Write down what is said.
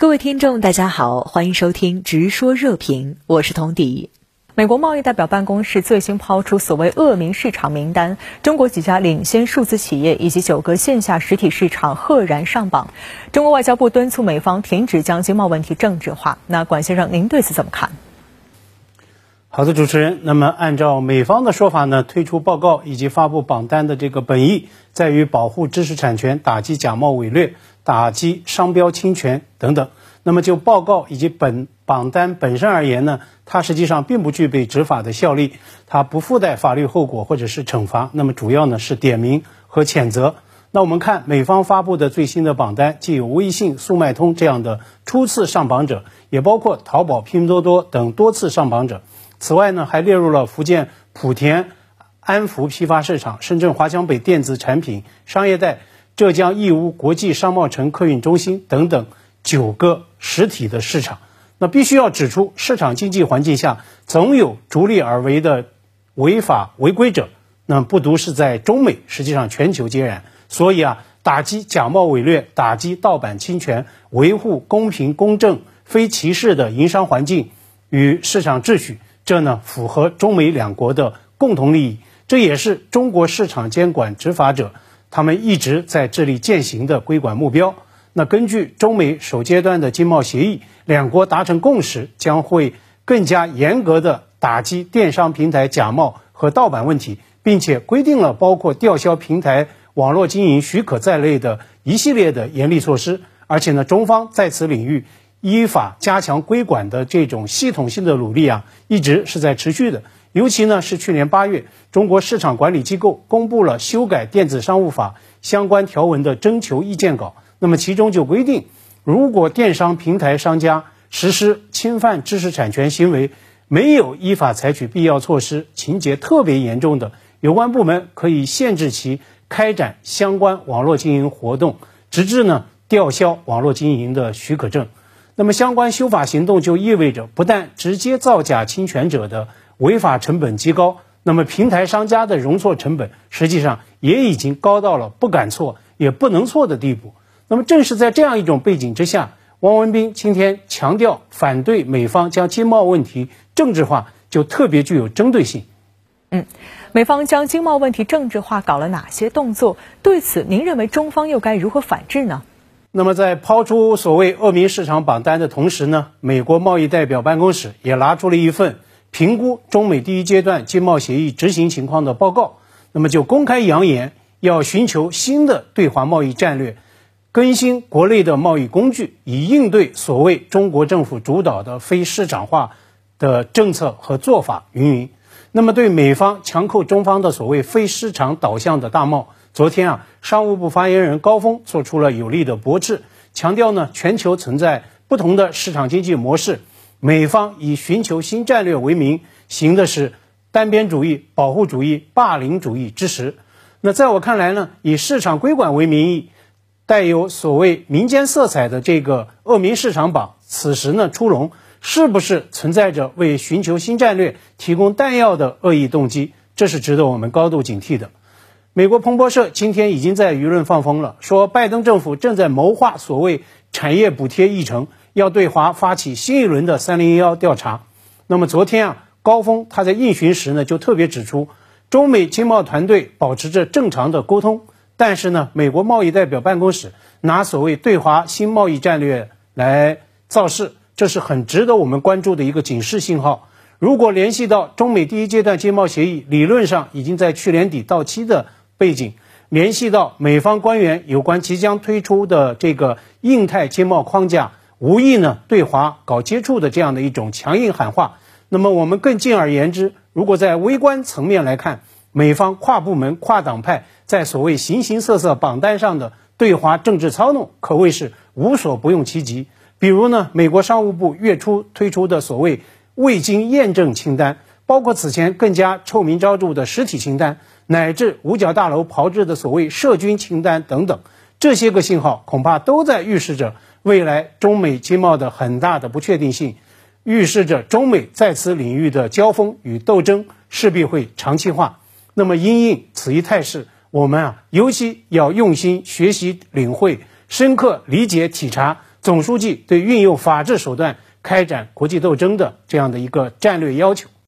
各位听众，大家好，欢迎收听《直说热评》，我是童迪。美国贸易代表办公室最新抛出所谓恶名市场名单，中国几家领先数字企业以及九个线下实体市场赫然上榜。中国外交部敦促美方停止将经贸问题政治化。那管先生，您对此怎么看？好的，主持人。那么，按照美方的说法呢，推出报告以及发布榜单的这个本意，在于保护知识产权，打击假冒伪劣。打击商标侵权等等。那么就报告以及本榜单本身而言呢，它实际上并不具备执法的效力，它不附带法律后果或者是惩罚。那么主要呢是点名和谴责。那我们看美方发布的最新的榜单，既有微信、速卖通这样的初次上榜者，也包括淘宝、拼多多等多次上榜者。此外呢，还列入了福建莆田安福批发市场、深圳华强北电子产品商业带。浙江义乌国际商贸城客运中心等等九个实体的市场，那必须要指出，市场经济环境下总有逐利而为的违法违规者。那不独是在中美，实际上全球皆然。所以啊，打击假冒伪劣，打击盗版侵权，维护公平公正、非歧视的营商环境与市场秩序，这呢符合中美两国的共同利益，这也是中国市场监管执法者。他们一直在致力践行的规管目标。那根据中美首阶段的经贸协议，两国达成共识，将会更加严格的打击电商平台假冒和盗版问题，并且规定了包括吊销平台网络经营许可在内的一系列的严厉措施。而且呢，中方在此领域依法加强规管的这种系统性的努力啊，一直是在持续的。尤其呢是去年八月，中国市场管理机构公布了修改电子商务法相关条文的征求意见稿。那么其中就规定，如果电商平台商家实施侵犯知识产权行为，没有依法采取必要措施，情节特别严重的，有关部门可以限制其开展相关网络经营活动，直至呢吊销网络经营的许可证。那么相关修法行动就意味着，不但直接造假侵权者的。违法成本极高，那么平台商家的容错成本实际上也已经高到了不敢错也不能错的地步。那么正是在这样一种背景之下，汪文斌今天强调反对美方将经贸问题政治化，就特别具有针对性。嗯，美方将经贸问题政治化搞了哪些动作？对此，您认为中方又该如何反制呢？那么在抛出所谓恶名市场榜单的同时呢，美国贸易代表办公室也拿出了一份。评估中美第一阶段经贸协议执行情况的报告，那么就公开扬言要寻求新的对华贸易战略，更新国内的贸易工具，以应对所谓中国政府主导的非市场化的政策和做法云云。那么对美方强扣中方的所谓非市场导向的大贸，昨天啊，商务部发言人高峰做出了有力的驳斥，强调呢，全球存在不同的市场经济模式。美方以寻求新战略为名，行的是单边主义、保护主义、霸凌主义之实。那在我看来呢，以市场规管为名义，带有所谓民间色彩的这个恶名市场榜，此时呢出笼，是不是存在着为寻求新战略提供弹药的恶意动机？这是值得我们高度警惕的。美国彭博社今天已经在舆论放风了，说拜登政府正在谋划所谓产业补贴议程。要对华发起新一轮的“三零幺”调查。那么昨天啊，高峰他在应询时呢，就特别指出，中美经贸团队保持着正常的沟通，但是呢，美国贸易代表办公室拿所谓对华新贸易战略来造势，这是很值得我们关注的一个警示信号。如果联系到中美第一阶段经贸协议理论上已经在去年底到期的背景，联系到美方官员有关即将推出的这个印太经贸框架。无意呢对华搞接触的这样的一种强硬喊话，那么我们更进而言之，如果在微观层面来看，美方跨部门、跨党派在所谓形形色色榜单上的对华政治操弄，可谓是无所不用其极。比如呢，美国商务部月初推出的所谓未经验证清单，包括此前更加臭名昭著的实体清单，乃至五角大楼炮制的所谓涉军清单等等，这些个信号恐怕都在预示着。未来中美经贸的很大的不确定性，预示着中美在此领域的交锋与斗争势必会长期化。那么，因应此一态势，我们啊，尤其要用心学习、领会、深刻理解、体察总书记对运用法治手段开展国际斗争的这样的一个战略要求。